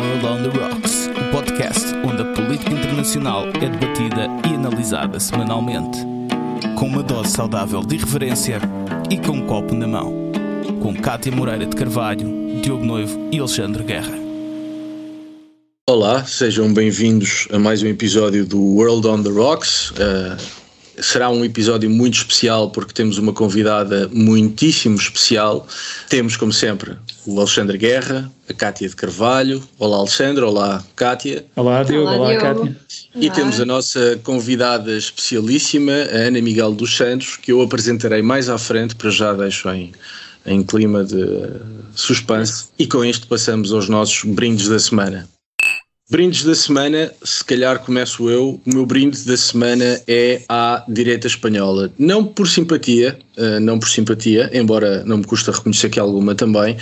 World on the Rocks, o podcast onde a política internacional é debatida e analisada semanalmente. Com uma dose saudável de irreverência e com um copo na mão. Com Cátia Moreira de Carvalho, Diogo Noivo e Alexandre Guerra. Olá, sejam bem-vindos a mais um episódio do World on the Rocks. Uh, será um episódio muito especial porque temos uma convidada muitíssimo especial. Temos, como sempre, o Alexandre Guerra, a Cátia de Carvalho. Olá, Alexandre. Olá, Cátia. Olá, Diogo. Olá, Olá Cátia. E Olá. temos a nossa convidada especialíssima, a Ana Miguel dos Santos, que eu apresentarei mais à frente, para já deixo em, em clima de suspense. E com isto passamos aos nossos brindes da semana. Brindes da semana, se calhar começo eu. O meu brinde da semana é à direita espanhola. Não por simpatia, uh, não por simpatia, embora não me custa reconhecer que alguma também,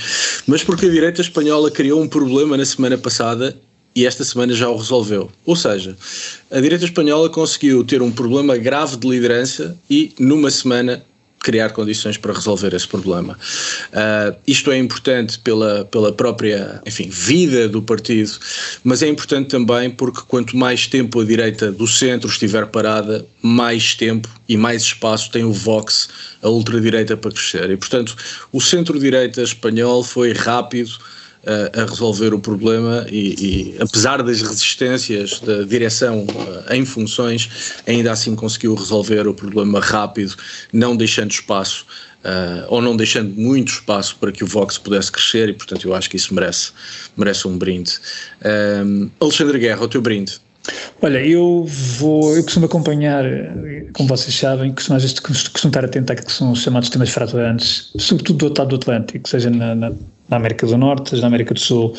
mas porque a direita espanhola criou um problema na semana passada e esta semana já o resolveu. Ou seja, a direita espanhola conseguiu ter um problema grave de liderança e numa semana criar condições para resolver esse problema. Uh, isto é importante pela, pela própria enfim, vida do partido, mas é importante também porque quanto mais tempo a direita do centro estiver parada, mais tempo e mais espaço tem o Vox, a ultradireita, para crescer. E, portanto, o centro-direita espanhol foi rápido a resolver o problema e, e, apesar das resistências da direção uh, em funções, ainda assim conseguiu resolver o problema rápido, não deixando espaço uh, ou não deixando muito espaço para que o Vox pudesse crescer e portanto eu acho que isso merece, merece um brinde. Um, Alexandre Guerra, o teu brinde. Olha, eu vou, eu costumo acompanhar, como vocês sabem, costumo, às vezes, costumo estar atento àquilo que são os chamados temas fraturantes, sobretudo do outro lado do Atlântico, seja na, na na América do Norte, na América do Sul.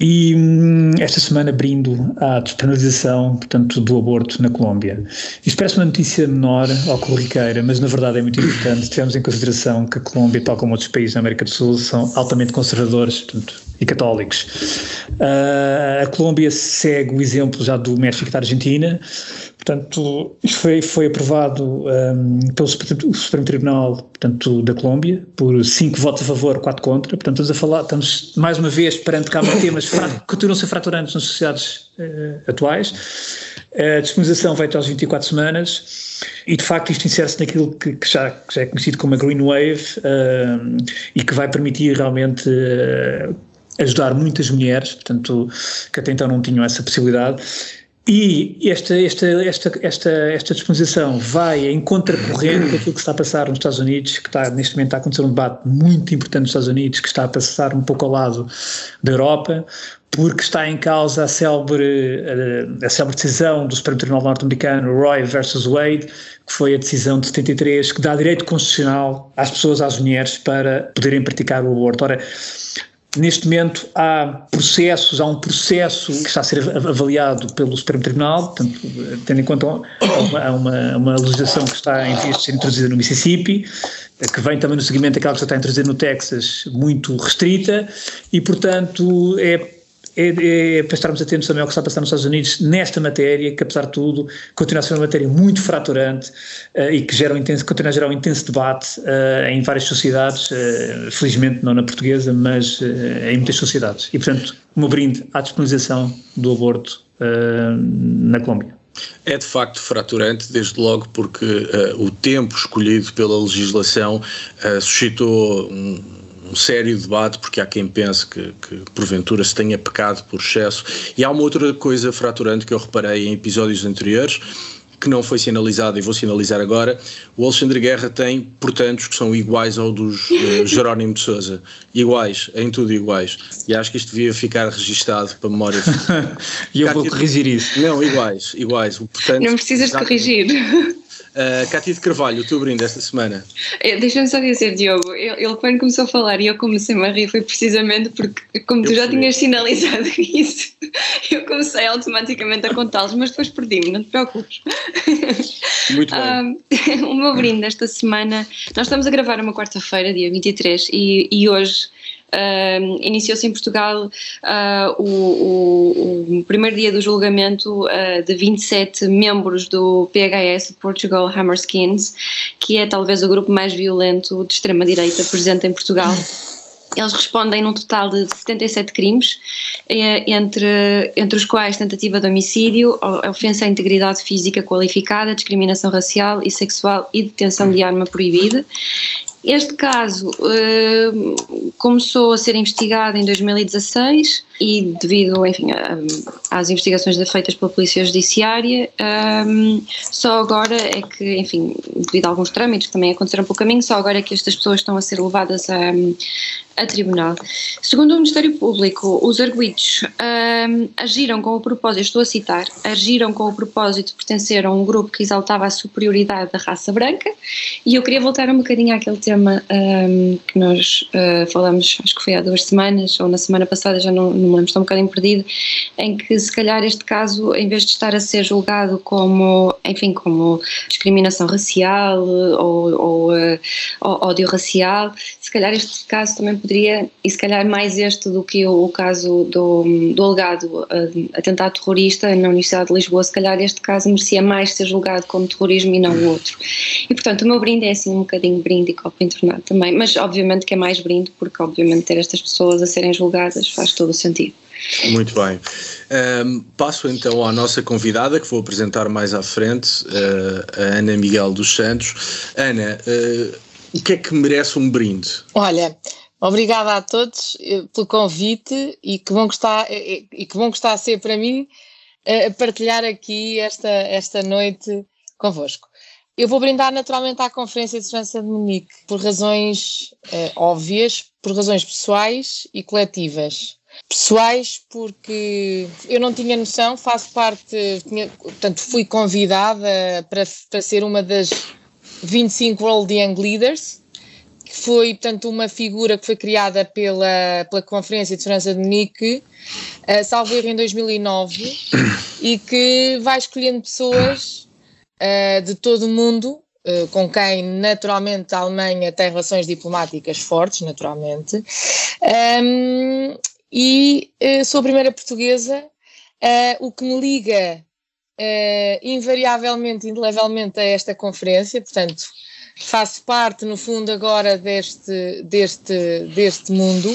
E hum, esta semana brindo à despenalização, portanto, do aborto na Colômbia. Isto parece uma notícia menor ou corriqueira, mas na verdade é muito importante. Tivemos em consideração que a Colômbia, tal como outros países da América do Sul, são altamente conservadores portanto, e católicos. Uh, a Colômbia segue o exemplo já do México e da Argentina, Portanto, isto foi, foi aprovado um, pelo Supremo Tribunal portanto, da Colômbia, por cinco votos a favor, quatro contra. Portanto, estamos a falar, estamos mais uma vez perante cá temas que continuam a ser fraturantes nas sociedades uh, atuais. A disponibilização vai até aos 24 semanas e, de facto, isto insere-se naquilo que, que, já, que, já, é conhecido como a Green Wave um, e que vai permitir realmente. Uh, ajudar muitas mulheres, portanto, que até então não tinham essa possibilidade, e esta, esta, esta, esta, esta disposição vai em contracorrente daquilo que está a passar nos Estados Unidos, que está, neste momento está a acontecer um debate muito importante nos Estados Unidos, que está a passar um pouco ao lado da Europa, porque está em causa a célebre, a, a célebre decisão do Supremo Tribunal Norte-Americano, Roy versus Wade, que foi a decisão de 73, que dá direito constitucional às pessoas, às mulheres, para poderem praticar o aborto. Ora, Neste momento há processos, há um processo que está a ser avaliado pelo Supremo Tribunal, portanto, tendo em conta uma, uma, uma legislação que está em vias de ser introduzida no Mississippi, que vem também no seguimento daquela que já está introduzida no Texas, muito restrita, e portanto é é, é, para estarmos atentos também ao que está a passar nos Estados Unidos nesta matéria, que apesar de tudo continua a ser uma matéria muito fraturante uh, e que gera um intenso, continua a gerar um intenso debate uh, em várias sociedades, uh, felizmente não na portuguesa, mas em muitas sociedades. E portanto, meu brinde à disponibilização do aborto na Colômbia. É de facto fraturante, desde logo porque o tempo escolhido pela legislação suscitou um, um sério debate, porque há quem pense que, que, porventura se tenha pecado por excesso. E há uma outra coisa fraturante que eu reparei em episódios anteriores, que não foi sinalizada e vou sinalizar agora, o Alexandre Guerra tem portantos que são iguais ao dos uh, Jerónimo de Souza. Iguais, em tudo iguais. E acho que isto devia ficar registado para memória. e eu vou corrigir isso. Não, iguais, iguais. Portanto, não precisas de corrigir. Uh, Cátia de Carvalho, o teu brinde esta semana. Eh, deixa-me só dizer, Diogo, ele, quando começou a falar e eu comecei a rir foi precisamente porque, como eu tu já tinhas sinalizado isso, eu comecei automaticamente a contá-los, mas depois perdi-me, não te preocupes. Muito bem. Uh, o meu brinde esta semana, nós estamos a gravar uma quarta-feira, dia 23, e, e hoje Uh, Iniciou-se em Portugal uh, o, o, o, primeiro dia do julgamento uh, de 27 membros do PHS, Portugal Hammerskins, que é talvez o grupo mais violento de extrema-direita presente em Portugal. Eles respondem num total de 77 crimes, entre, entre os quais tentativa de homicídio, ofensa à integridade física qualificada, discriminação racial e sexual e detenção de arma proibida. Este caso uh, começou a ser investigado em 2016 e devido enfim, a, às investigações feitas pela Polícia Judiciária, um, ehm, só agora é que, enfim, devido a alguns trâmites que também aconteceram pelo caminho, só agora é que estas pessoas estão a ser levadas a, a tribunal. Segundo o Ministério Público, os arguidos um, agiram com o propósito, estou a citar, agiram com o propósito de pertencer a um grupo que exaltava a superioridade da raça branca e eu queria voltar um bocadinho àquele tema um, que nós uh, falamos, acho que foi há duas semanas ou na semana passada, já não, não me lembro, estou um bocadinho perdido, em que se calhar este caso, em vez de estar a ser julgado como, enfim, como discriminação racial ou, ou, uh, ódio racial, se calhar este caso também poderia, e se calhar mais este do que o, o caso do, do alegado uh, atentado terrorista na Universidade de Lisboa, se calhar este caso merecia mais ser julgado como terrorismo e não o outro. E portanto o meu brinde é assim um bocadinho brinde e copo internado também, mas obviamente que é mais brinde porque obviamente ter estas pessoas a serem julgadas faz todo o sentido. Muito bem. Um, passo então à nossa convidada, que vou apresentar mais à frente, uh, a Ana Miguel dos Santos. Ana, uh, o que é que merece um brinde? Olha, Obrigada a todos eh, pelo convite e que bom que está, e que bom que está a ser para mim partilhar aqui esta, esta noite convosco. Eu vou brindar naturalmente à Conferência de Segurança de Munique por razões óbvias, por razões pessoais e coletivas. Pessoais porque eu não tinha noção, faço parte, tinha, portanto fui convidada para, para ser uma das 25 World Young Leaders, que foi, portanto, uma figura que foi criada pela, pela Conferência de Segurança de Munique, uh, salvo erro em 2009, e que vai escolhendo pessoas uh, de todo o mundo, uh, com quem, naturalmente, a Alemanha tem relações diplomáticas fortes, naturalmente, e uh, sou a primeira portuguesa, o que me liga invariavelmente, indelevelmente a esta conferência, portanto, faço parte, no fundo, agora deste, deste, deste mundo,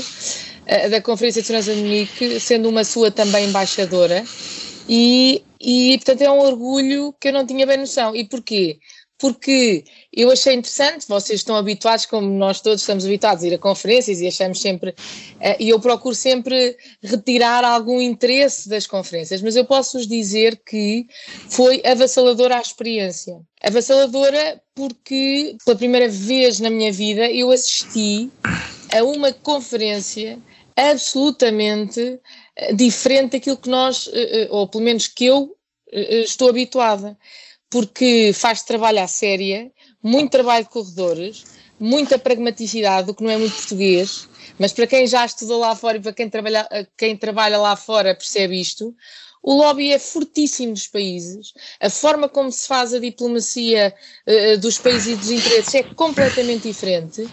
da Conferência de Segurança sendo uma sua também embaixadora, e, e, portanto, é um orgulho que eu não tinha bem noção. E porquê? porque eu achei interessante, vocês estão habituados, como nós todos estamos habituados a ir a conferências e achamos sempre, uh, e eu procuro sempre retirar algum interesse das conferências, mas eu posso vos dizer que foi avassaladora a experiência. Avassaladora porque pela primeira vez na minha vida eu assisti a uma conferência absolutamente eh, diferente daquilo que nós, eh, ou pelo menos que eu estou habituada porque faz trabalho à séria, muito trabalho de corredores, muita pragmaticidade, o que não é muito português, mas para quem já estudou lá fora e para quem trabalha, quem trabalha lá fora percebe isto. O lobby é fortíssimo nos países, a forma como se faz a diplomacia uh, dos países e dos interesses é completamente diferente um,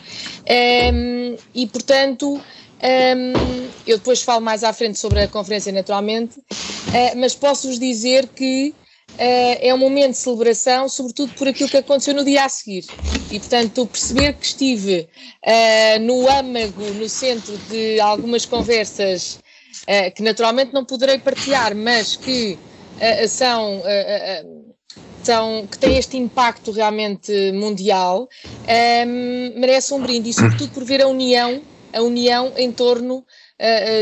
ehm, e, portanto, um, eu depois falo mais à frente sobre a conferência, naturalmente, uh, mas posso-vos dizer que Uh, é um momento de celebração, sobretudo por aquilo que aconteceu no dia a seguir. E, portanto, perceber que estive uh, no âmago, no centro de algumas conversas que naturalmente não poderei partilhar, mas que são, que têm este impacto realmente mundial, merece um brinde. E, sobretudo, por ver a união, a união em torno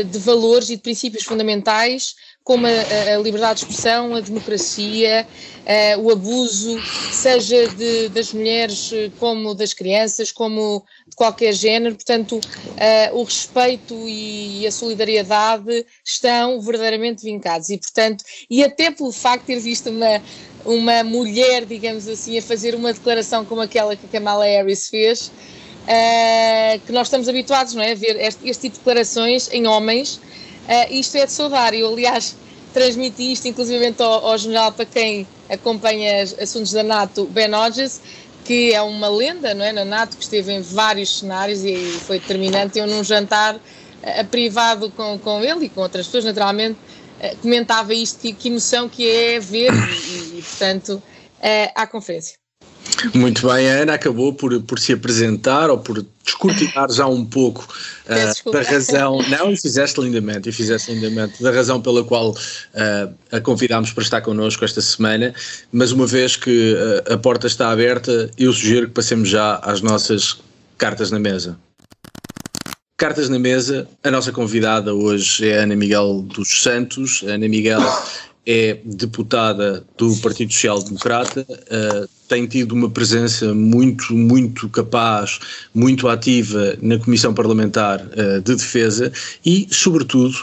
de valores e de princípios fundamentais como a, a, liberdade de expressão, a democracia, uh, o abuso, seja de, das mulheres como das crianças, como de qualquer género. Portanto, uh, o respeito e a solidariedade estão verdadeiramente vincados. E, portanto, e até pelo facto de ter visto uma, uma mulher, digamos assim, a fazer uma declaração como aquela que Kamala Harris fez, uh, que nós estamos habituados não é, a ver este, este tipo de declarações em homens Uh, isto é de saudar. Eu, aliás, transmiti isto inclusive ao, ao jornal para quem acompanha assuntos da NATO, Ben Hodges, que é uma lenda não é, na NATO, que esteve em vários cenários e foi determinante. Eu, num jantar uh, privado com, com ele e com outras pessoas, naturalmente, uh, comentava isto, que, que emoção que é ver e, e portanto, à conferência. Muito bem, a Ana acabou por, por se apresentar ou por descortinar já um pouco uh, da razão, não, e fizeste lindamente, e fizeste lindamente, da razão pela qual uh, a convidámos para estar connosco esta semana, mas uma vez que uh, a porta está aberta, eu sugiro que passemos já às nossas cartas na mesa. Cartas na mesa, a nossa convidada hoje é Ana Miguel dos Santos. A Ana Miguel é deputada do Partido Social Democrata, uh, tem tido uma presença muito, muito capaz, muito ativa na Comissão Parlamentar uh, de Defesa e, sobretudo,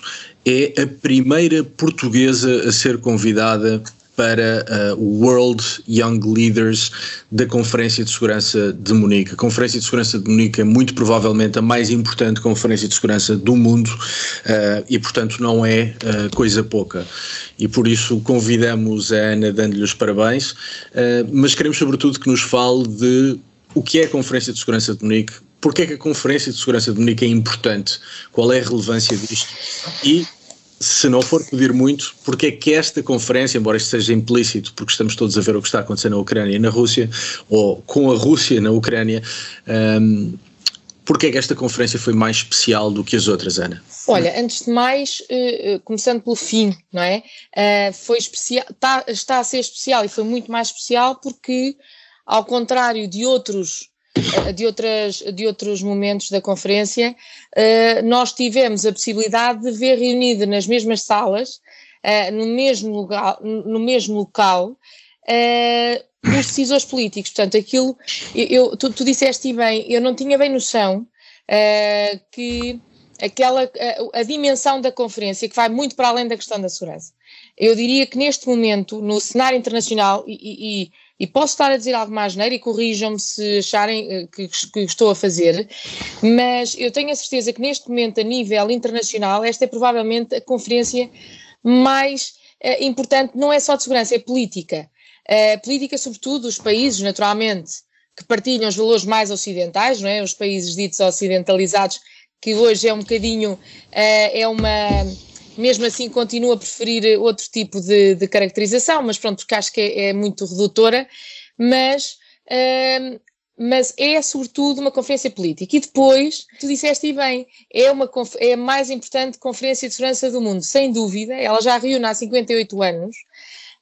é a primeira portuguesa a ser convidada para uh, o World Young Leaders da Conferência de Segurança de Munique. A Conferência de Segurança de Munique é muito provavelmente a mais importante conferência de segurança do mundo uh, e, portanto, não é uh, coisa pouca. E por isso convidamos a Ana dando-lhe os parabéns, mas queremos sobretudo que nos fale de o que é a Conferência de Segurança de Munique, porque é que a Conferência de Segurança de Munique é importante, qual é a relevância disto e se não for pedir muito, porque é que esta conferência, embora isto seja implícito, porque estamos todos a ver o que está acontecendo na Ucrânia e na Rússia, ou com a Rússia na Ucrânia, um, porque é que esta conferência foi mais especial do que as outras, Ana? Olha, antes de mais, uh, começando pelo fim, não é? Uh, foi especial, está, está a ser especial e foi muito mais especial porque, ao contrário de outros eh, de, outras, de outros momentos da conferência, uh, nós tivemos a possibilidade de ver reunido nas mesmas salas, uh, no, mesmo lugar, no mesmo local, os decisores políticos. Portanto, aquilo, eu, tu, tu, disseste bem, eu não tinha bem noção que aquela, a, a dimensão da conferência, que vai muito para além da questão da segurança. Eu diria que neste momento, no cenário internacional, e, e e posso estar a dizer algo mais neiro e corrijam-me se acharem eh, que, que, estou a fazer, mas eu tenho a certeza que neste momento, a nível internacional, esta é provavelmente a conferência mais uh, importante, não é só de segurança, é política. Uh, política, sobretudo, dos países, naturalmente, que partilham os valores mais ocidentais, não é? Os países ditos ocidentalizados, que hoje é um bocadinho, uh, é uma mesmo assim continuo a preferir outro tipo de, de caracterização, mas pronto, porque acho que é, é muito redutora, mas, uh, mas é sobretudo uma conferência política. E depois, tu disseste bem, é, uma, é a mais importante conferência de segurança do mundo, sem dúvida, ela já reúne há 58 anos,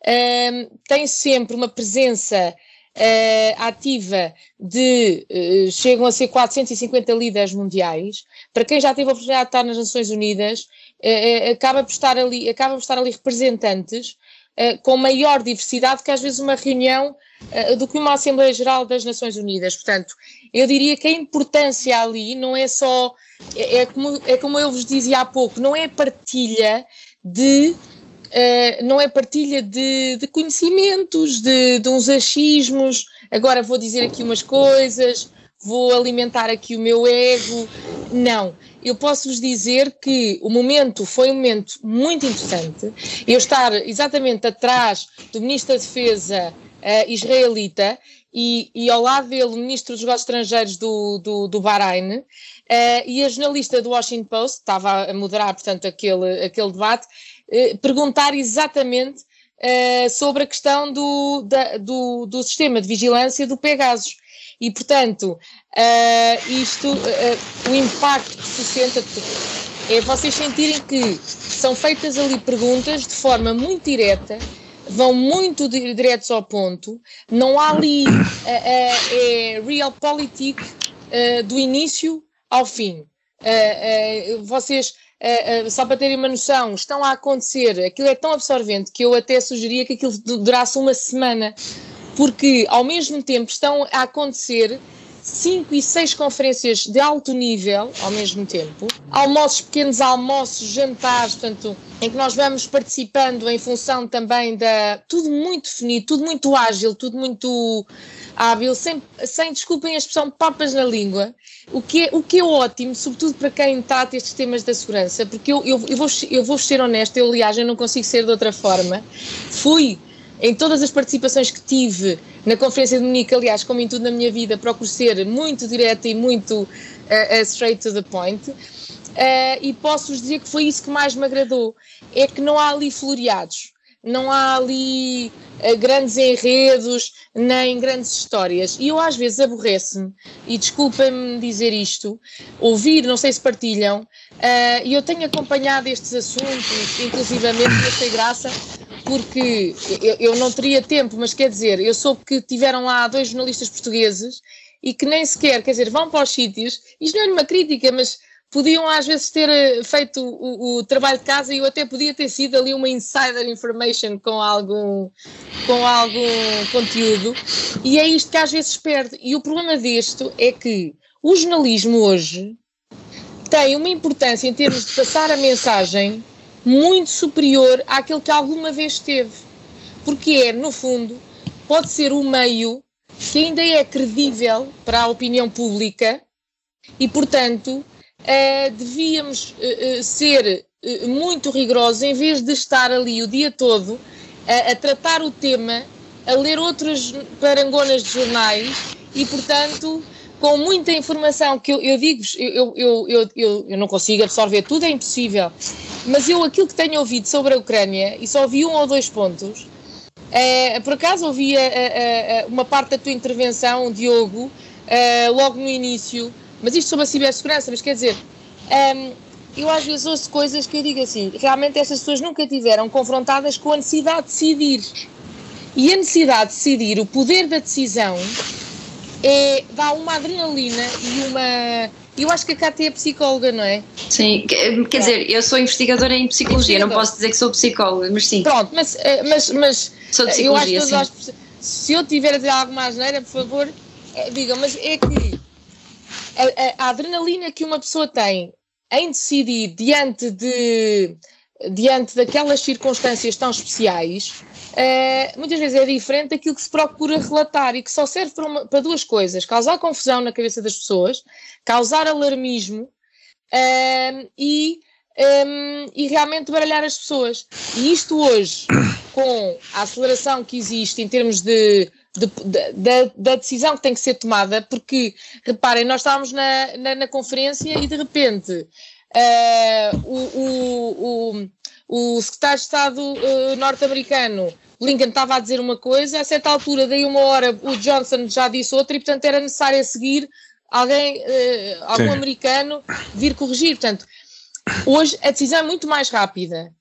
uh, tem sempre uma presença Uh, ativa de uh, chegam a ser 450 líderes mundiais. Para quem já teve a oportunidade de estar nas Nações Unidas, uh, acaba, por estar ali, acaba por estar ali representantes com maior diversidade que às vezes uma reunião do que uma Assembleia Geral das Nações Unidas. Portanto, eu diria que a importância ali não é só, é, é como, é como eu vos dizia há pouco, não é partilha de Uh, não é partilha de, de conhecimentos, de, de, uns achismos. Agora vou dizer aqui umas coisas, vou alimentar aqui o meu ego. Não. Eu posso vos dizer que o momento foi um momento muito interessante. Eu estar exatamente atrás do Ministro da Defesa uh, israelita e, e, ao lado dele o Ministro dos Negócios Estrangeiros do, do, do Bahrein. Uh, e a jornalista do Washington Post estava a moderar, portanto, aquele, aquele debate, eh, perguntar exatamente uh, sobre a questão do, da, do, do, sistema de vigilância do Pegasus. E, portanto, uh, isto, o impacto que se sente é vocês sentirem que são feitas ali perguntas de forma muito direta, vão muito diretos ao ponto, não há ali é realpolitik do início ao fim. vocês Uh, uh, só para terem uma noção, estão a acontecer, aquilo é tão absorvente que eu até sugeria que aquilo durasse uma semana, porque ao mesmo tempo estão a acontecer cinco e seis conferências de alto nível ao mesmo tempo, almoços, pequenos almoços, jantares, portanto, em que nós vamos participando em função também da. tudo muito definido, tudo muito ágil, tudo muito hábil, sem, sem desculpem a expressão, papas na língua, o que, é, o que é ótimo, sobretudo para quem trata estes temas da segurança, porque eu, eu, eu, vou, eu vou ser honesta, eu aliás, eu não consigo ser de outra forma. Fui em todas as participações que tive na Conferência de Munique, aliás, como em tudo na minha vida, procuro ser muito direta e muito uh, straight to the point. Uh, e posso-vos dizer que foi isso que mais me agradou: é que não há ali floreados não há ali grandes enredos, nem grandes histórias. E eu às vezes aborrece-me, e desculpem-me dizer isto, ouvir, não sei se partilham, uh, e eu tenho acompanhado estes assuntos, inclusivamente, e achei graça, porque eu, eu, não teria tempo, mas quer dizer, eu soube que tiveram lá dois jornalistas portugueses e que nem sequer, quer dizer, vão para os sítios, isto não é uma crítica, mas podiam às vezes ter eh, feito o, o, trabalho de casa e eu até podia ter sido ali uma insider information com algum, com algum conteúdo e é isto que às vezes perde. E o problema disto é que o jornalismo hoje tem uma importância em termos de passar a mensagem muito superior àquele que alguma vez teve. Porque é, no fundo, pode ser o meio que ainda é credível para a opinião pública e, portanto, uh, devíamos uh, ser muito rigorosos em vez de estar ali o dia todo a, a tratar o tema, a ler outras parangonas de jornais e, portanto, com muita informação que eu, eu digo-vos, eu, eu, eu, eu, não consigo absorver tudo, é impossível, mas eu aquilo que tenho ouvido sobre a Ucrânia, e só ouvi um ou dois pontos, é, por acaso ouvi uma parte da tua intervenção, Diogo, logo no início, mas isto sobre a cibersegurança, mas quer dizer, um, eu às vezes ouço coisas que eu digo assim, realmente essas pessoas nunca tiveram confrontadas com a necessidade de decidir. E a necessidade de decidir, o poder da decisão, é, dá uma adrenalina e uma. Eu acho que a Cátia é psicóloga, não é? Sim, quer dizer, eu sou investigadora em psicologia, não posso dizer que sou psicóloga, mas sim. Pronto, mas, eh, mas, mas sou de eu acho que nós, se eu tiver a dizer alguma asneira, por favor, eh, diga, mas é que a, a, adrenalina que uma pessoa tem em decidir diante de diante daquelas circunstâncias tão especiais, uh, muitas vezes é diferente daquilo que se procura relatar e que só serve para, uma, para duas coisas: causar confusão na cabeça das pessoas, causar alarmismo e, um, e realmente baralhar as pessoas. E isto hoje, com a aceleração que existe em termos de de, da, da, decisão que tem que ser tomada, porque, reparem, nós estávamos na, na, na conferência e de repente uh, o, o, o, o, secretário de Estado uh, norte-americano, Lincoln, estava a dizer uma coisa, a certa altura, daí uma hora, o Johnson já disse outra e, portanto, era necessário a seguir alguém, uh, algum Sim. americano, vir corrigir. Portanto, hoje a decisão é muito mais rápida.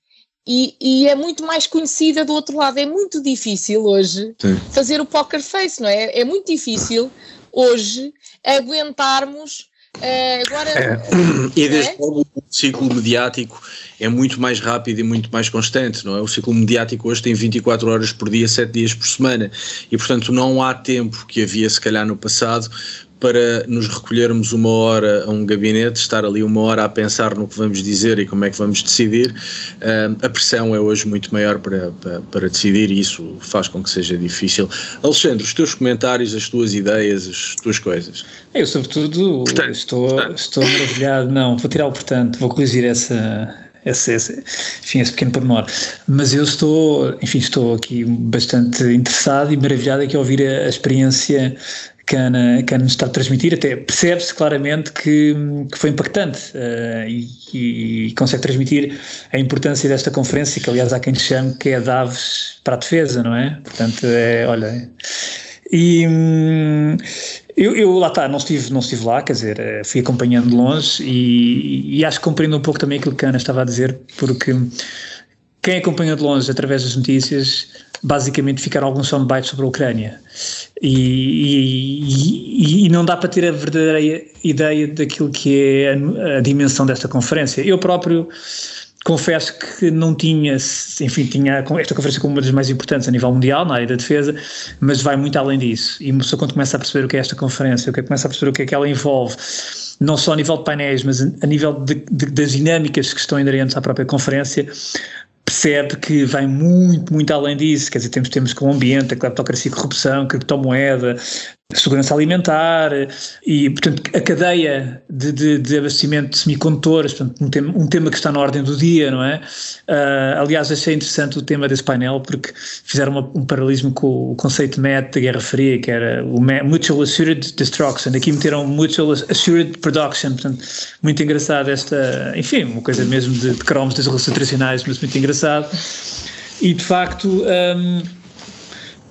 E, e, é muito mais conhecida do outro lado. É muito difícil hoje Sim. fazer o poker face, não é? É muito difícil hoje aguentarmos. Uh, agora, é. E desde é? logo o ciclo mediático é muito mais rápido e muito mais constante, não é? O ciclo mediático hoje tem 24 horas por dia, 7 dias por semana e, portanto, não há tempo que havia, se calhar, no passado para nos recolhermos uma hora a um gabinete, estar ali uma hora a pensar no que vamos dizer e como é que vamos decidir, uh, a pressão é hoje muito maior para, para, para, decidir e isso faz com que seja difícil. Alexandre, os teus comentários, as tuas ideias, as tuas coisas. Eu, sobretudo, portanto, estou, portanto. estou maravilhado. Não, vou tirar o portanto, vou corrigir essa, esse, esse, enfim, esse pequeno pormenor. Mas eu estou, enfim, estou aqui bastante interessado e maravilhado aqui a ouvir a, a experiência que a Ana, que a Ana está a transmitir, até percebe-se claramente que, que, foi impactante uh, e, e, consegue transmitir a importância desta conferência, que aliás há quem chame que é Daves para a defesa, não é? Portanto, é, olha. E hum, eu, eu, lá está, não estive, não estive lá, quer dizer, eh, fui acompanhando de longe e, e acho que compreendo um pouco também aquilo que a Ana estava a dizer, porque quem acompanha de longe através das notícias basicamente ficaram alguns soundbites sobre a Ucrânia. E, e, e, não dá para ter a verdadeira ideia daquilo que é a, a, dimensão desta conferência. Eu próprio confesso que não tinha, enfim, tinha esta conferência como uma das mais importantes a nível mundial, na área da defesa, mas vai muito além disso. E só quando começa a perceber o que é esta conferência, o que é, começa a perceber o que é que ela envolve, não só a nível de painéis, mas a nível de, de, das dinâmicas que estão inerentes à própria conferência, percebe que vai muito, muito além disso. Quer dizer, temos como o ambiente, a cleptocracia e corrupção, criptomoeda, segurança alimentar e, portanto, a cadeia de, de, de abastecimento de semicondutores, portanto, um tema, um tema, que está na ordem do dia, não é? Uh, aliás, achei interessante o tema desse painel porque fizeram uma, um paralelismo com o conceito MET da Guerra Fria, que era o Mutual Assured Destruction. Aqui meteram Mutual Assured Production, portanto, muito engraçado esta, enfim, uma coisa mesmo de, de cromos das relações tradicionais, mas muito engraçado. e de facto um,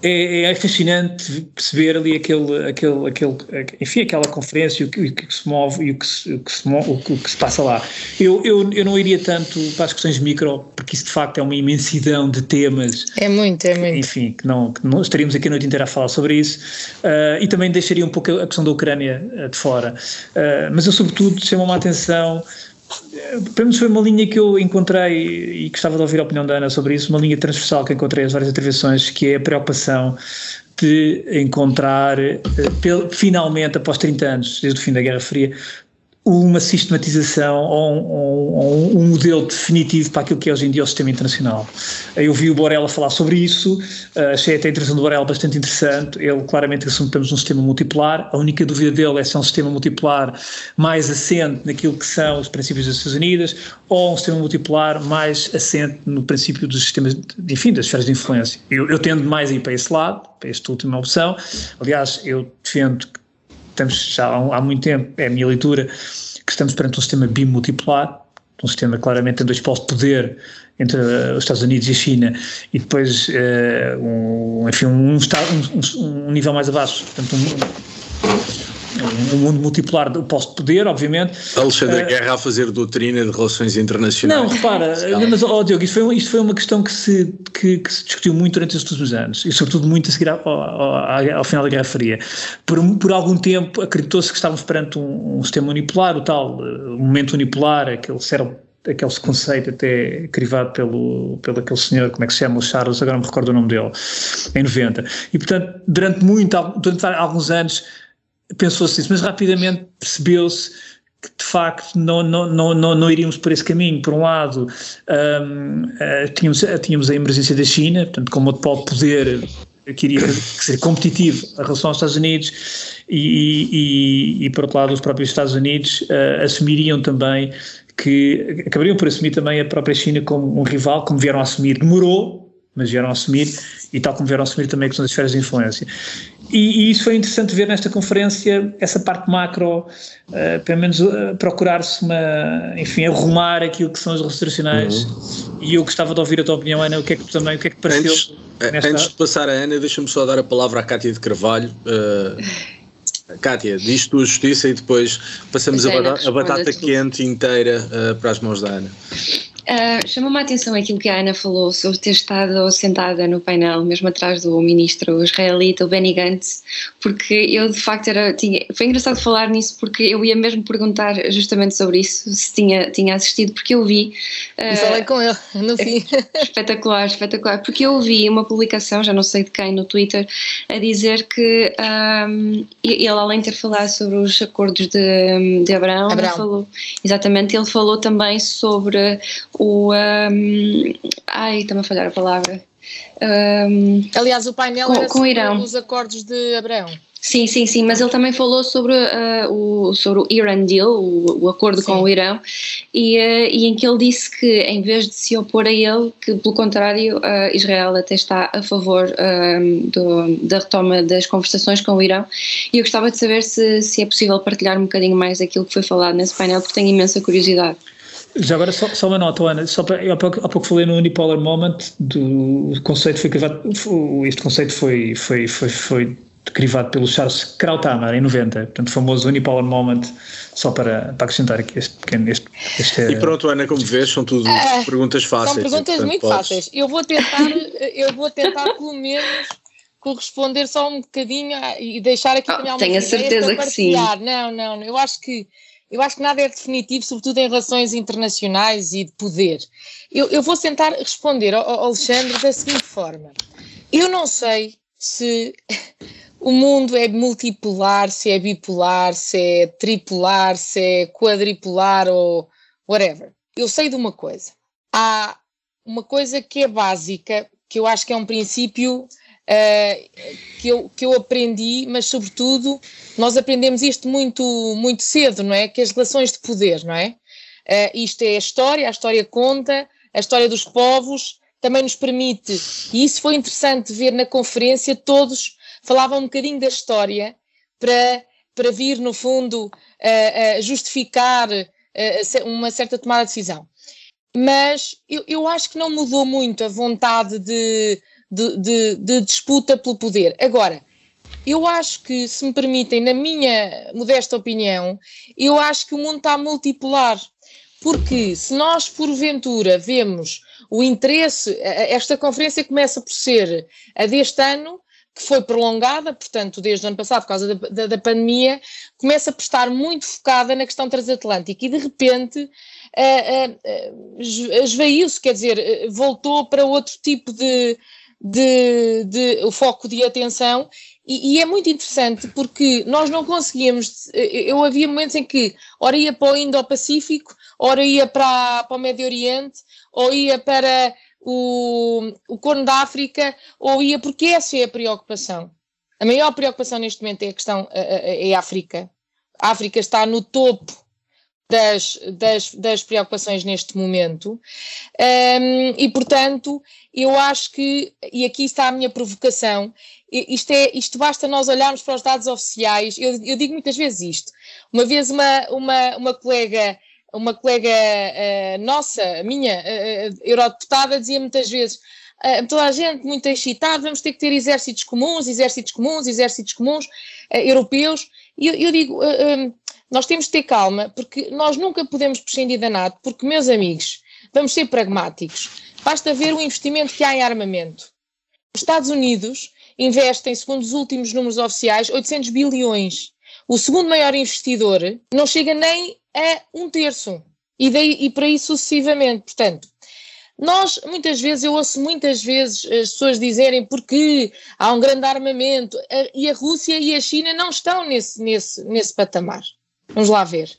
é, é, fascinante perceber ali aquele, aquele, aquele, enfim, aquela conferência, o que, o que se move e o que se, o que se, move, o que se passa lá. Eu, eu, eu não iria tanto para as questões micro, porque isso de facto é uma imensidão de temas. É muito, é muito. Enfim, que não, que não estaríamos aqui a noite inteira a falar sobre isso. Uh, e também deixaria um pouco a questão da Ucrânia uh, de fora. Uh, mas eu, sobretudo, chamou-me a atenção para mim foi uma linha que eu encontrei e gostava de ouvir a opinião da Ana sobre isso, uma linha transversal que encontrei nas várias intervenções, que é a preocupação de encontrar, eh, finalmente, após 30 anos, desde o fim da Guerra Fria, uma sistematização ou um, um, modelo definitivo para aquilo que é hoje em dia o sistema internacional. Eu vi o Borella falar sobre isso, uh, achei até a intervenção do Borella bastante interessante. Ele claramente assume que estamos num sistema multipolar. A única dúvida dele é se é um sistema multipolar mais assente naquilo que são os princípios das Nações Unidas ou um sistema multipolar mais assente no princípio dos sistemas, enfim, das esferas de influência. Eu, eu tendo mais a ir para esse lado, para esta última opção. Aliás, eu defendo que estamos já há, há muito tempo, é a minha leitura, que estamos perante um sistema bimultipolar, um sistema claramente em dois polos de poder entre uh, os Estados Unidos e a China e depois uh, um, enfim, um, um, um, nível mais abaixo, portanto um, um mundo multipolar do posto-poder, obviamente. Alexandre uh, Guerra a fazer doutrina de relações internacionais. Não, repara, mas, oh, Diogo, isto foi, isto foi uma questão que se, que, que, se discutiu muito durante estes últimos anos, e sobretudo muito a seguir ao, ao, ao final da Guerra Fria. Por, por algum tempo acreditou-se que estávamos perante um, um sistema unipolar, o tal uh, momento unipolar, aquele cérebro aquele conceito até crivado pelo, pelo aquele senhor, como é que se chama, o Charles, agora não me recordo o nome dele, em 90. E portanto, durante muito, durante alguns anos pensou-se isso, mas rapidamente percebeu-se que de facto não, não, não, não, não iríamos por esse caminho. Por um lado, um, eh, tínhamos, tínhamos a emergência da China, portanto, como outro pode poder que iria ser competitivo em relação aos Estados Unidos e, e, e, por outro lado, os próprios Estados Unidos uh, assumiriam também que acabariam por assumir também a própria China como um rival, como vieram a assumir, demorou, mas vieram a assumir, e tal como vieram a assumir também a questão das esferas de influência. E, e, isso foi interessante ver nesta conferência, essa parte macro, uh, pelo menos uh, procurar-se uma, enfim, arrumar aquilo que são as relações uhum. e eu gostava de ouvir a tua opinião, Ana, o que é que tu também, o que é que pareceu? Antes, eh, nesta... antes de passar a Ana, deixa-me só dar a palavra à Cátia de Carvalho. Uh, Cátia, diz tu a justiça e depois passamos a, batata, a batata quente inteira para as mãos da Ana. Uh, Chamou-me a atenção aquilo que a Ana falou sobre ter estado sentada no painel, mesmo atrás do ministro israelita, o Benny Gantz, porque eu de facto era. Tinha, foi engraçado falar nisso porque eu ia mesmo perguntar justamente sobre isso, se tinha, tinha assistido, porque eu vi. Uh, e falei com ele no fim. Espetacular, espetacular, porque eu vi uma publicação, já não sei de quem, no Twitter, a dizer que um, ele, além de ter falado sobre os acordos de, de Abraão, Abraão. Falou, exatamente, ele falou também sobre o. Um, ai, está-me a falhar a palavra. Um, Aliás, o painel com, era com Irão. os acordos de Abraão. Sim, sim, sim, mas ele também falou sobre, uh, o, sobre o Iran Deal, o, o acordo sim. com o Irão, e, uh, e, em que ele disse que em vez de se opor a ele, que pelo contrário, uh, Israel até está a favor do, da retoma das conversações com o Irão. E eu gostava de saber se, se é possível partilhar um bocadinho mais aquilo que foi falado nesse painel, porque tenho imensa curiosidade. Já agora, só, só uma nota, Ana, só para, há, pouco, há pouco falei no Unipolar Moment, do conceito foi crivado, este conceito foi, foi, foi, foi crivado pelo Charles Krauthammer em 90, portanto, famoso Unipolar Moment, só para, para acrescentar aqui este pequeno. Este, este, e pronto, Ana, como vês, são tudo uh, perguntas fáceis. São perguntas portanto, muito podes... fáceis. Eu vou tentar, eu vou tentar pelo menos corresponder só um bocadinho e deixar aqui oh, também Tenho a certeza que sim. Não, não, eu acho que eu acho que nada é definitivo, sobretudo em relações internacionais e de poder. Eu, eu vou tentar responder ao, ao Alexandre da seguinte forma: eu não sei se o mundo é multipolar, se é bipolar, se é tripolar, se é quadripolar ou whatever. Eu sei de uma coisa. Há uma coisa que é básica, que eu acho que é um princípio uh, que, eu, que eu aprendi, mas sobretudo nós aprendemos isto muito, muito cedo, não é? Que as relações de poder, não é? Uh, isto é a história, a história conta, a história dos povos também nos permite, e isso foi interessante ver na conferência, todos falavam um bocadinho da história para, para vir, no fundo, uh, justificar uma certa tomada de decisão. mas eu, eu acho que não mudou muito a vontade de, de, de, de disputa pelo poder. Agora, eu acho que, se me permitem, na minha modesta opinião, eu acho que o mundo está multipolar. Porque se nós, porventura, vemos o interesse, esta conferência começa por ser a deste ano, que foi prolongada, portanto, desde o ano passado, por causa da, da, da pandemia, começa a estar muito focada na questão transatlântica e, de repente, uh, uh, uh, esvaiu-se, quer dizer, voltou para outro tipo de, de, de, o foco de atenção e, e, é muito interessante porque nós não conseguíamos, eu havia momentos em que ora ia para o Indo-Pacífico, ora ia para, para o Médio Oriente, ou ia para o, o Corno da África, ou ia, porque essa é a preocupação. A maior preocupação neste momento é a questão, é a África. A África está no topo das, das, das preocupações neste momento. Um, e, portanto, eu acho que, e aqui está a minha provocação, isto, é, isto basta nós olharmos para os dados oficiais. Eu, eu digo muitas vezes isto. Uma vez uma, uma, uma colega uma colega uh, nossa, minha, uh, eurodeputada, dizia muitas vezes uh, toda a gente muito excitada, vamos ter que ter exércitos comuns, exércitos comuns, exércitos comuns europeus. E eu, eu digo, nós temos de ter calma, porque nós nunca podemos prescindir da NATO, porque, meus amigos, vamos ser pragmáticos. Basta ver o investimento que há em armamento. Os Estados Unidos investem, segundo os últimos números oficiais, 800 bilhões. O segundo maior investidor não chega nem a um terço. E, daí, e para isso sucessivamente. Portanto, nós, muitas vezes, eu ouço muitas vezes as pessoas dizerem porque há um grande armamento e a Rússia e a China não estão nesse, nesse, nesse patamar. Vamos lá ver.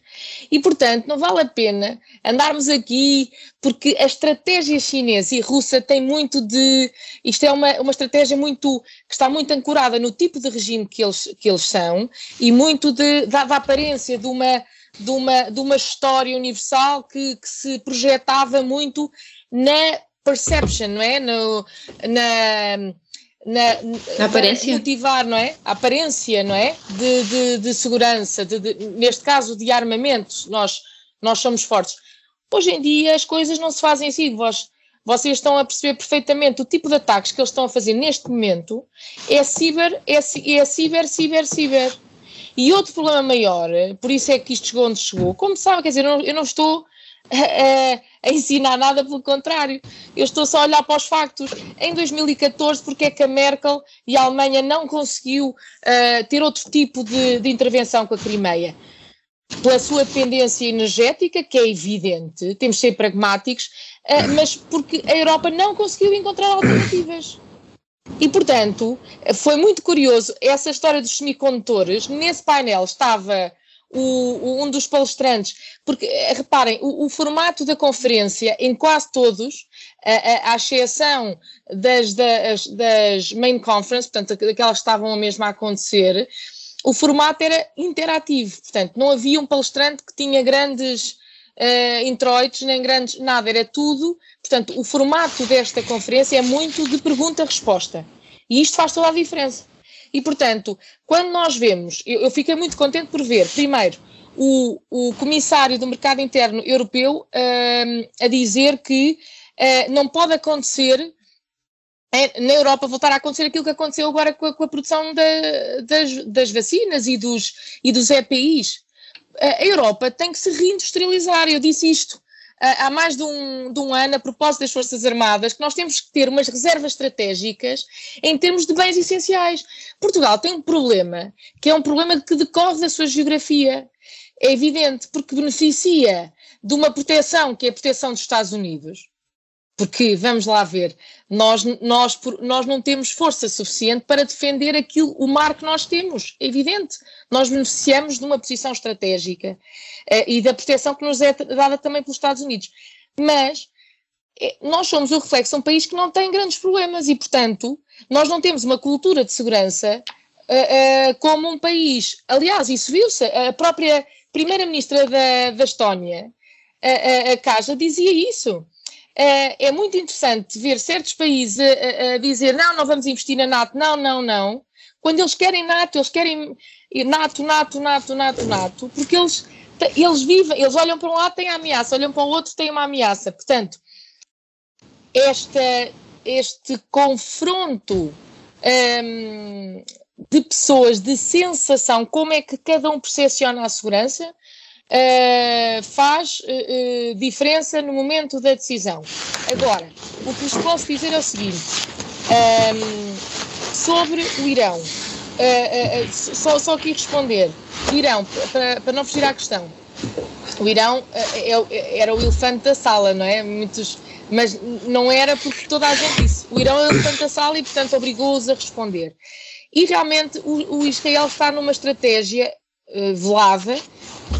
E, portanto, não vale a pena andarmos aqui, porque a estratégia chinesa e russa tem muito de. Isto é uma, uma estratégia muito. que está muito ancorada no tipo de regime que eles, que eles são e muito de, da, da aparência de uma de uma, de uma história universal que, que se projetava muito na perception, não é? No, na, na, na aparência. motivar, não é? A aparência, não é? De, de, de segurança, de, de, neste caso de armamentos, nós, nós somos fortes. Hoje em dia as coisas não se fazem assim, vós, vocês estão a perceber perfeitamente o tipo de ataques que eles estão a fazer neste momento é ciber, é, é ciber, ciber, ciber. E outro problema maior, por isso é que isto chegou onde chegou, como sabe, quer dizer, eu não, eu não estou a, a, a, ensinar nada, pelo contrário, eu estou só a olhar para os factos. Em 2014, porque é que a Merkel e a Alemanha não conseguiu uh, ter outro tipo de, de intervenção com a Crimeia? Pela sua dependência energética, que é evidente, temos de ser pragmáticos, uh, mas porque a Europa não conseguiu encontrar alternativas. E, portanto, foi muito curioso essa história dos semicondutores. Nesse painel estava o, um dos palestrantes, porque, eh, reparem, o, o, formato da conferência, em quase todos, à exceção das, das, das main conference, portanto, aquelas que estavam mesmo a acontecer, o formato era interativo. Portanto, não havia um palestrante que tinha grandes uh, introitos, nem grandes, nada, era tudo. Portanto, o formato desta conferência é muito de pergunta-resposta. E isto faz toda a diferença. E, portanto, quando nós vemos, eu, eu fiquei muito contente por ver, primeiro, o, o comissário do mercado interno europeu uh, a dizer que uh, não pode acontecer na Europa voltar a acontecer aquilo que aconteceu agora com a, com a produção da, das, das, vacinas e dos, e dos EPIs a Europa tem que se reindustrializar. Eu disse isto há mais de um, de um, ano, a propósito das Forças Armadas, que nós temos que ter umas reservas estratégicas em termos de bens essenciais. Portugal tem um problema, que é um problema que decorre da sua geografia. É evidente, porque beneficia de uma proteção, que é a proteção dos Estados Unidos, porque, vamos lá ver, nós, nós, nós não temos força suficiente para defender aquilo, o mar que nós temos, é evidente. Nós beneficiamos de uma posição estratégica uh, e da proteção que nos é dada também pelos Estados Unidos. Mas é, nós somos o reflexo de um país que não tem grandes problemas e, portanto, nós não temos uma cultura de segurança uh, uh, como um país. Aliás, isso viu-se. A própria primeira-ministra da, da Estónia, a, a, a Kaja, dizia isso é, é muito interessante ver certos países a, a, dizer não, não vamos investir na NATO, não, não, não. Quando eles querem NATO, eles querem NATO, NATO, NATO, NATO, NATO, porque eles eles vivem, eles olham para um lado, têm a ameaça, olham para o outro, têm uma ameaça. Portanto, esta, este confronto um, de pessoas, de sensação, como é que cada um percepciona a segurança, uh, faz uh, diferença no momento da decisão. Agora, o que vos posso dizer é o seguinte: um, sobre o Irão, uh, só, só aqui responder. Irão, para, para não fugir à questão, o Irão é, era o elefante da sala, não é? Muitos, mas não era porque toda a gente disse. O Irão é o elefante da sala e, portanto, obrigou-os a responder. E realmente o, o Israel está numa estratégia uh, velada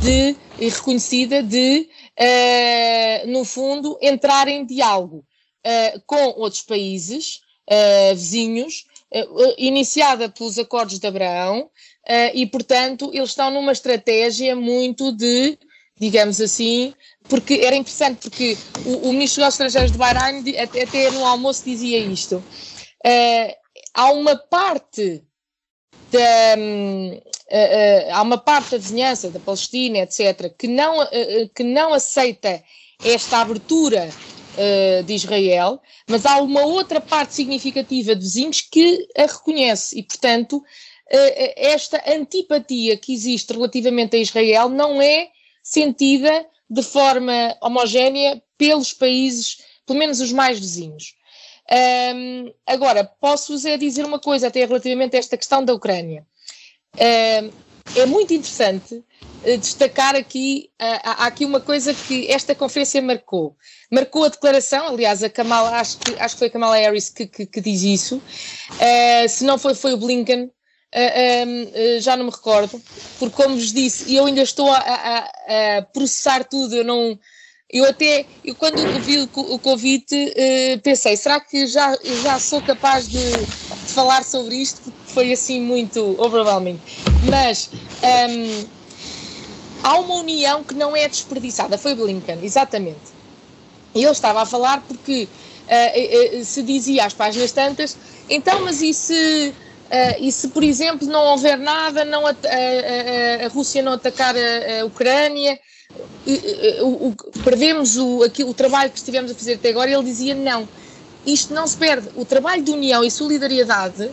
de, e reconhecida de, uh, no fundo, entrar em diálogo uh, com outros países vizinhos, iniciada pelos Acordos de Abraão, e, portanto, eles estão numa estratégia muito de, digamos assim, porque era interessante, porque o, o Ministro dos Estrangeiros de Bahrein, até, até no almoço, dizia isto. Uh, há uma parte da, uh, uh, há uma parte da vizinhança da Palestina, etc., que não, que não aceita esta abertura de Israel, mas há uma outra parte significativa de vizinhos que a reconhece e, portanto, esta antipatia que existe relativamente a Israel não é sentida de forma homogénea pelos países, pelo menos os mais vizinhos. Um, agora, posso-vos é dizer uma coisa até relativamente a esta questão da Ucrânia. Um, é muito interessante uh, destacar aqui, uh, há aqui uma coisa que esta conferência marcou. Marcou a declaração, aliás, a Kamala, acho que, acho que foi a Kamala Harris que, que, que diz isso, uh, se não foi, foi o Blinken, Uh, já não me recordo, porque como vos disse, eu ainda estou a, a, a, processar tudo, eu não, eu até, eu quando vi o, convite, uh, pensei, será que já, já sou capaz de, de, falar sobre isto? Porque foi assim muito overwhelming. Mas um, há uma união que não é desperdiçada, foi Blinken, exatamente. E ele estava a falar porque uh, uh, se dizia às páginas tantas, então, mas e se, e se por exemplo não houver nada, não a, a Rússia não atacar a, a Ucrânia, o, o, perdemos o, aquilo, o trabalho que estivemos a fazer até agora, ele dizia não, isto não se perde. O trabalho de união e solidariedade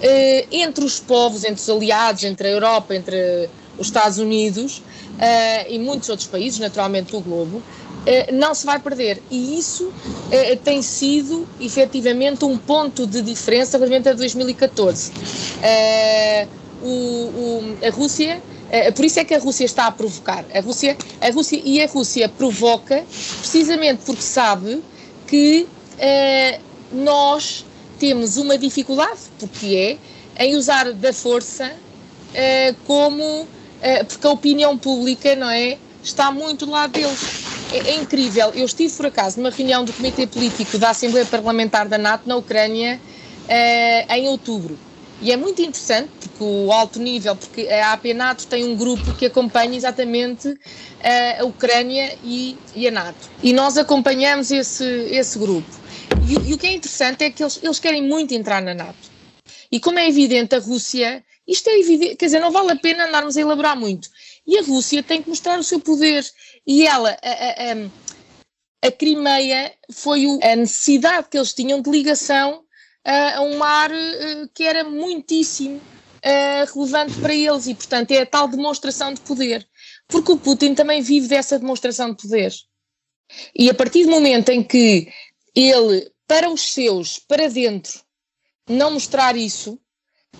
eh, entre os povos, entre os aliados, entre a Europa, entre os Estados Unidos eh, e muitos outros países, naturalmente do globo, eh, não se vai perder. E isso tem sido efetivamente um ponto de diferença relativamente a 2014. Eh, o, o, a Rússia por isso é que a Rússia está a provocar. A Rússia, a Rússia e a Rússia provoca precisamente porque sabe que uh, nós temos uma dificuldade, porque é, em usar da força uh, como porque a opinião pública não é está muito do lado deles. É, é, incrível. Eu estive por acaso numa reunião do Comitê Político da Assembleia Parlamentar da NATO na Ucrânia em outubro e é muito interessante, o alto nível, porque a AP NATO tem um grupo que acompanha exatamente a Ucrânia e, e a NATO. E nós acompanhamos esse, esse grupo. E, e, o que é interessante é que eles, eles querem muito entrar na NATO. E como é evidente, a Rússia, isto é evidente, quer dizer, não vale a pena andarmos a elaborar muito. E a Rússia tem que mostrar o seu poder. E ela, a, a, a, a Crimeia, foi o, a necessidade que eles tinham de ligação a um mar uh, que era muitíssimo uh, relevante para eles e, portanto, é a tal demonstração de poder. Porque o Putin também vive dessa demonstração de poder. E a partir do momento em que ele, para os seus, para dentro, não mostrar isso,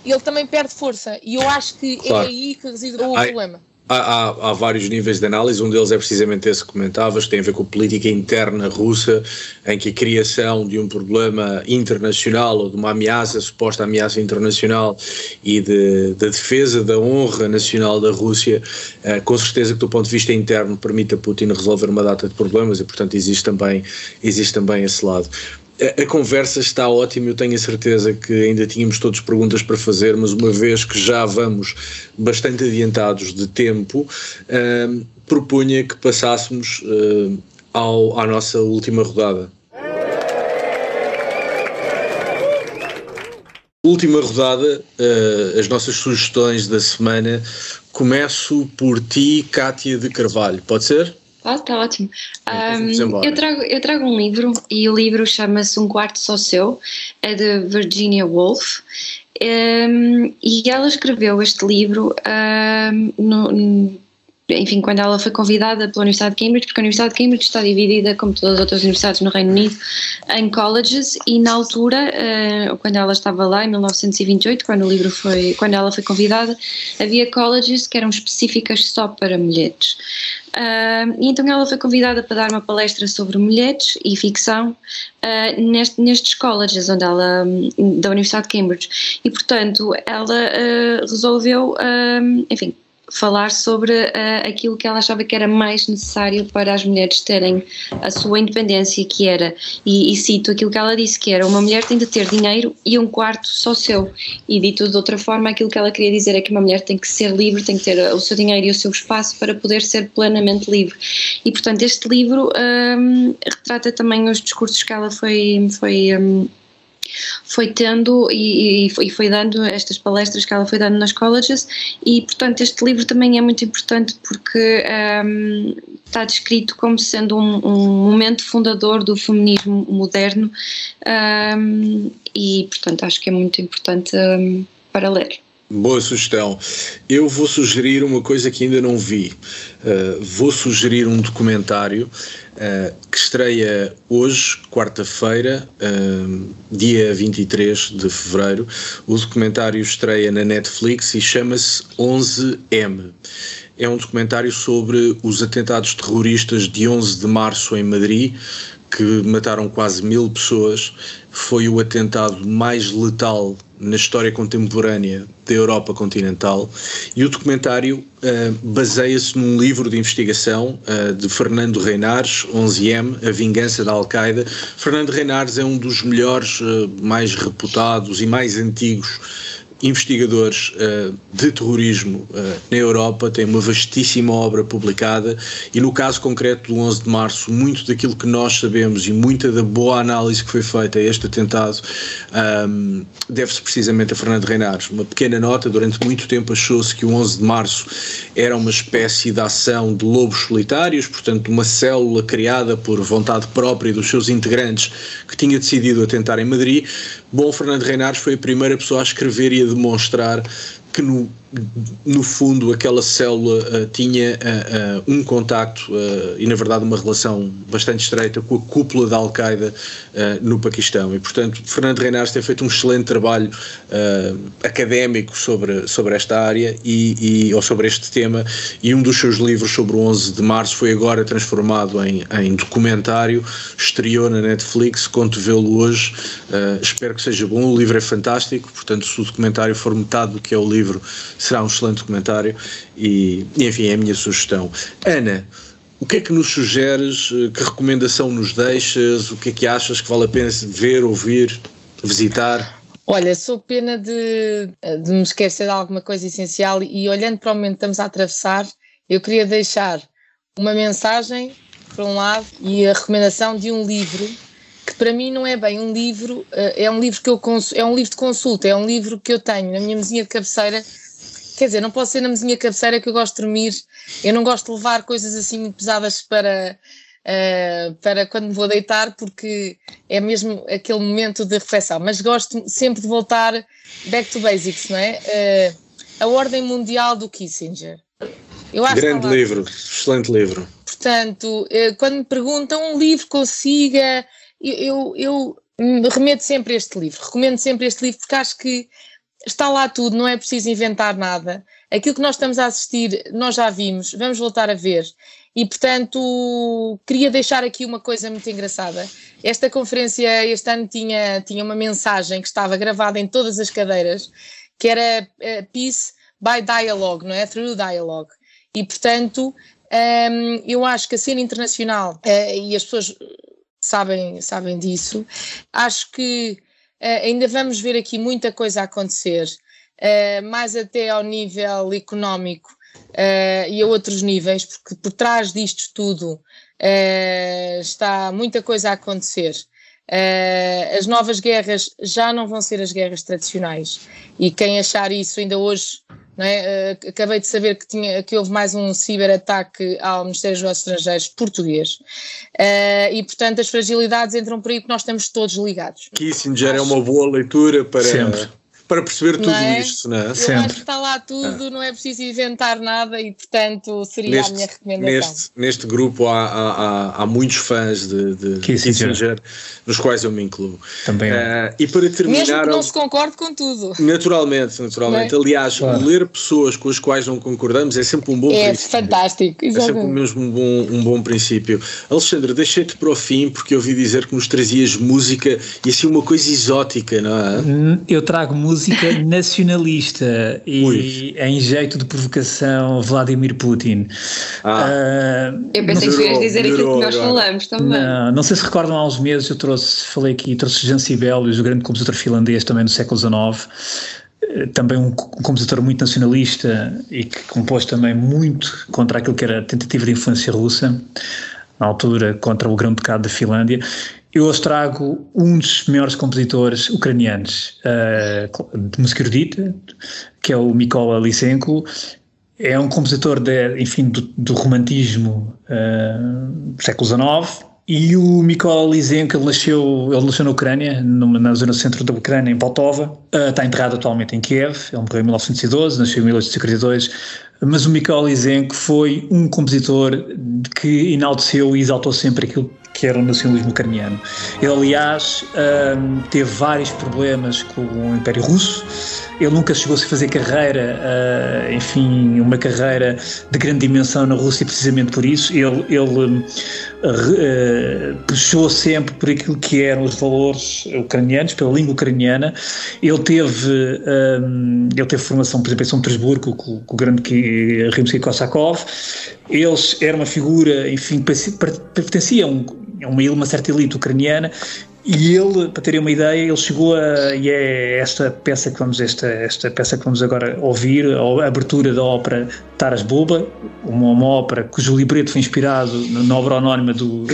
ele também perde força. E eu acho que é claro. é aí que reside o problema. Há, há, há, vários níveis de análise, um deles é precisamente esse que comentavas, que tem a ver com a política interna russa, em que a criação de um problema internacional ou de uma ameaça, suposta ameaça internacional e de, de defesa da honra nacional da Rússia, eh, com certeza que do ponto de vista interno permite a Putin resolver uma data de problemas e portanto existe também, existe também esse lado a, conversa está ótima, eu tenho a certeza que ainda tínhamos todas perguntas para fazer, mas uma vez que já vamos bastante adiantados de tempo, uh, propunha que passássemos ao, à nossa última rodada. última rodada, uh, as nossas sugestões da semana. Começo por ti, Cátia de Carvalho. Pode ser? Pode, está ótimo. Um, eu, trago, eu trago um livro e o livro chama-se Um Quarto Só Seu, é de Virginia Woolf. Um, e ela escreveu este livro um, no, enfim, quando ela foi convidada pela Universidade de Cambridge, porque a Universidade de Cambridge está dividida, como todas as outras universidades no Reino Unido, em colleges, e na altura, uh, quando ela estava lá, em 1928, quando o livro foi, quando ela foi convidada, havia colleges que eram específicas só para mulheres. E então ela foi convidada para dar uma palestra sobre mulheres e ficção uh, neste, nestes colleges onde ela, da Universidade de Cambridge. E, portanto, ela resolveu, enfim, falar sobre uh, aquilo que ela achava que era mais necessário para as mulheres terem a sua independência, que era, e, e, cito aquilo que ela disse, que era uma mulher tem de ter dinheiro e um quarto só seu. E dito de outra forma, aquilo que ela queria dizer é que uma mulher tem que ser livre, tem que ter o seu dinheiro e o seu espaço para poder ser plenamente livre. E portanto este livro um, retrata também os discursos que ela foi, foi um, foi tendo e, e, foi dando estas palestras que ela foi dando nas colleges e portanto este livro também é muito importante porque um, está descrito como sendo um, um, momento fundador do feminismo moderno um, e portanto acho que é muito importante hum, para ler. Boa sugestão. Eu vou sugerir uma coisa que ainda não vi. Uh, vou sugerir um documentário uh, que estreia hoje, quarta-feira, uh, dia 23 de fevereiro. O documentário estreia na Netflix e chama-se 11M. É um documentário sobre os atentados terroristas de 11 de março em Madrid, que mataram quase mil pessoas. Foi o atentado mais letal na história contemporânea da Europa continental e o documentário uh, baseia-se num livro de investigação uh, de Fernando Reinares, 11M, A Vingança da Al-Qaeda. Fernando Reinares é um dos melhores, uh, mais reputados e mais antigos investigadores uh, de terrorismo uh, na Europa, tem uma vastíssima obra publicada e no caso concreto do 11 de março, muito daquilo que nós sabemos e muita da boa análise que foi feita a este atentado um, ehm, deve-se precisamente a Fernando Reinares. Uma pequena nota, durante muito tempo achou-se que o 11 de março era uma espécie de ação de lobos solitários, portanto uma célula criada por vontade própria dos seus integrantes que tinha decidido atentar em Madrid. Bom, Fernando Reinares foi a primeira pessoa a escrever e demonstrar que no no fundo aquela célula uh, tinha uh, um contacto e na verdade uma relação bastante estreita com a cúpula da Al-Qaeda no Paquistão. E portanto Fernando Reinares tem feito um excelente trabalho académico sobre, sobre esta área e, e, ou sobre este tema. E um dos seus livros sobre o 11 de Março foi agora transformado em, em documentário, estreou na Netflix, conto vê-lo hoje. Espero que seja bom, o livro é fantástico portanto se o documentário for metade do que é o livro será um excelente comentário e, enfim, é a minha sugestão. Ana, o que é que nos sugeres? Que recomendação nos deixas? O que é que achas que vale a pena ver, ouvir, visitar? Olha, sou pena de, de me esquecer de alguma coisa essencial e olhando para o momento que estamos a atravessar, eu queria deixar uma mensagem, por um lado, e a recomendação de um livro que para mim não é bem um livro, eh, é um livro que eu é um livro de consulta, é um livro que eu tenho na minha mesinha de cabeceira quer dizer, não posso ser na mesinha cabeceira que eu gosto de dormir, eu não gosto de levar coisas assim muito pesadas para, uh, para quando me vou deitar, porque é mesmo aquele momento de reflexão, mas gosto sempre de voltar back to basics, não é? Uh, a Ordem Mundial do Kissinger. Eu Grande livro, excelente livro. Portanto, uh, quando me perguntam um livro consiga, eu, eu, eu remeto sempre este livro, recomendo sempre este livro porque acho que está lá tudo, não é preciso inventar nada. Aquilo que nós estamos a assistir, nós já vimos, vamos voltar a ver. E, portanto, queria deixar aqui uma coisa muito engraçada. Esta conferência este ano tinha, tinha uma mensagem que estava gravada em todas as cadeiras, que era uh, Peace by Dialogue, não é? Through Dialogue. E, portanto, um, ehm, eu acho que a cena internacional, uh, e as pessoas sabem, sabem disso, acho que ainda vamos ver aqui muita coisa a acontecer, uh, mais até ao nível económico uh, e a outros níveis, porque por trás disto tudo está muita coisa a acontecer. Uh, as novas guerras já não vão ser as guerras tradicionais e quem achar isso ainda hoje é? Acabei de saber que, tinha, que houve mais um ciberataque ao Ministério dos Negócios Estrangeiros português uh, e portanto as fragilidades entram por aí porque nós estamos todos ligados. Kissinger Acho... é uma boa leitura para, Sempre para perceber tudo é? isto, não é? Eu Sempre. acho que está lá tudo, não é preciso inventar nada e, portanto, seria neste, a minha recomendação. Neste, neste grupo há, há, há, muitos fãs de, de Kissinger. Kissinger, nos quais eu me incluo. Também. Uh, e para terminar. Mesmo que não se concorde com tudo. Naturalmente, naturalmente. É? Aliás, claro. ler pessoas com as quais não concordamos é sempre um bom é princípio. É fantástico, exatamente. É sempre mesmo um bom, um bom princípio. Alexandre, deixei-te para o fim porque eu ouvi dizer que nos trazias música e assim uma coisa exótica, não é? Hum, eu trago música nacional nacionalista e em jeito de provocação Vladimir Putin. Ah. Uh, eu pensei que ias dizer aquilo que nós falamos também. Não, não sei se recordam há uns meses eu trouxe, falei aqui, trouxe Jean Sibelius, o grande compositor finlandês também no século XIX eh, também um compositor muito nacionalista e que compôs também muito contra aquilo que era a tentativa de influência russa, na altura contra o grão-ducado da Finlândia eu hoje trago um dos maiores compositores ucranianos uh, de música erudita, que é o Mikola Lysenko. É um compositor de, enfim, do, do romantismo uh, do século XIX, e o Mikola Lysenko, ele nasceu, ele nasceu na Ucrânia, numa, na zona centro da Ucrânia, em Poltova. Uh, está enterrado atualmente em Kiev. Ele morreu em 1912, nasceu em 1842. Mas o Mikola Lysenko foi um compositor que enalteceu e exaltou sempre aquilo que era o nacionalismo ucraniano. Ele, aliás, um, teve vários problemas com o Império Russo. Ele nunca chegou a fazer carreira, uh, enfim, uma carreira de grande dimensão na Rússia, precisamente por isso. Ele, ele uh, puxou sempre por aquilo que eram os valores ucranianos, pela língua ucraniana. Ele teve, um, ele teve formação, por exemplo, em São Petersburgo, com, com o grande Rimsky-Korsakov. Eles eram uma figura, enfim, pertencia a um é uma, uma certa elite ucraniana e ele, para terem uma ideia, ele chegou a, e é esta peça que vamos, esta, esta peça que vamos agora ouvir, a abertura da ópera Taras Bulba, uma, uma ópera cujo libreto foi inspirado na obra anónima do,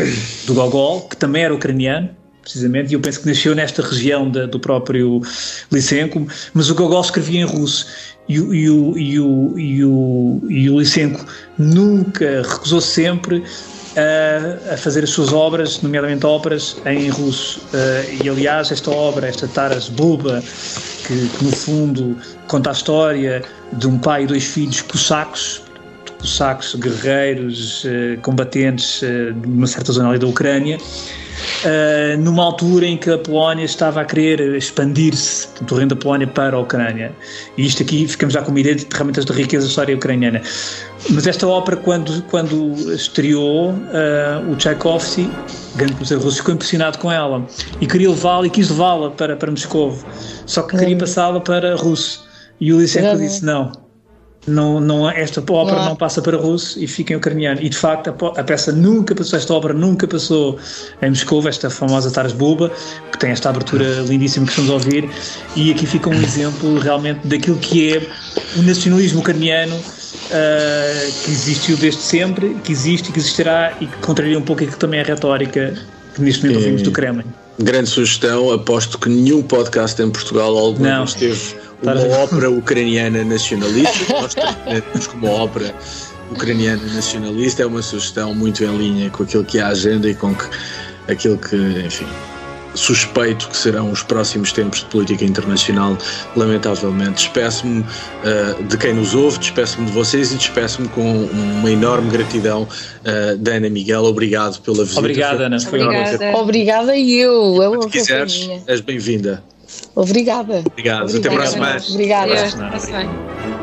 do Gogol, que também era ucraniano, precisamente, e eu penso que nasceu nesta região da, do próprio Lysenko, mas o Gogol escrevia em russo, e, e, o, e, o, e, o, e o Lysenko nunca recusou sempre a, a, fazer as suas obras, nomeadamente óperas em russo. Uh, e aliás, esta obra, esta Taras Bulba, que, que, no fundo conta a história de um pai e dois filhos cossacos, cossacos guerreiros, uh, combatentes uh, de uma certa zona ali da Ucrânia, uh, numa altura em que a Polónia estava a querer expandir-se do reino da Polónia para a Ucrânia. E isto aqui ficamos já com uma ideia de ferramentas de riqueza da história ucraniana. Mas esta ópera, quando, quando estreou, uh, o Tchaikovsky, grande compositor russo, ficou impressionado com ela e queria levá-la e quis levá-la para, para Moscou, só que queria passá-la para russo. E o Lysenko disse: não, não, não, esta ópera não. não passa para russo e fica em ucraniano. E de facto a, a, peça nunca passou, esta ópera nunca passou em Moscou, esta famosa Taras Bulba, que tem esta abertura lindíssima que estamos a ouvir. E aqui fica um exemplo realmente daquilo que é o nacionalismo ucraniano. Uh, que existiu desde sempre, que existe e que existirá e que contraria um pouco aquilo também é a retórica que neste momento ouvimos do Kremlin. Grande sugestão, aposto que nenhum podcast em Portugal alguma vez teve uma ópera ucraniana nacionalista. Nós temos como ópera ucraniana nacionalista. É uma sugestão muito em linha com aquilo que é a agenda e com que, aquilo que, enfim, suspeito que serão os próximos tempos de política internacional, lamentavelmente. Despeço-me uh, de quem nos ouve, despeço-me de vocês e despeço-me com uma enorme gratidão uh, da Ana Miguel. Obrigado pela visita. Obrigada, Ana. Foi Obrigada. Obrigada eu. Se quiseres, és bem-vinda. Obrigada. Obrigado. Obrigada. Até para a semana. Obrigada. Até para a semana.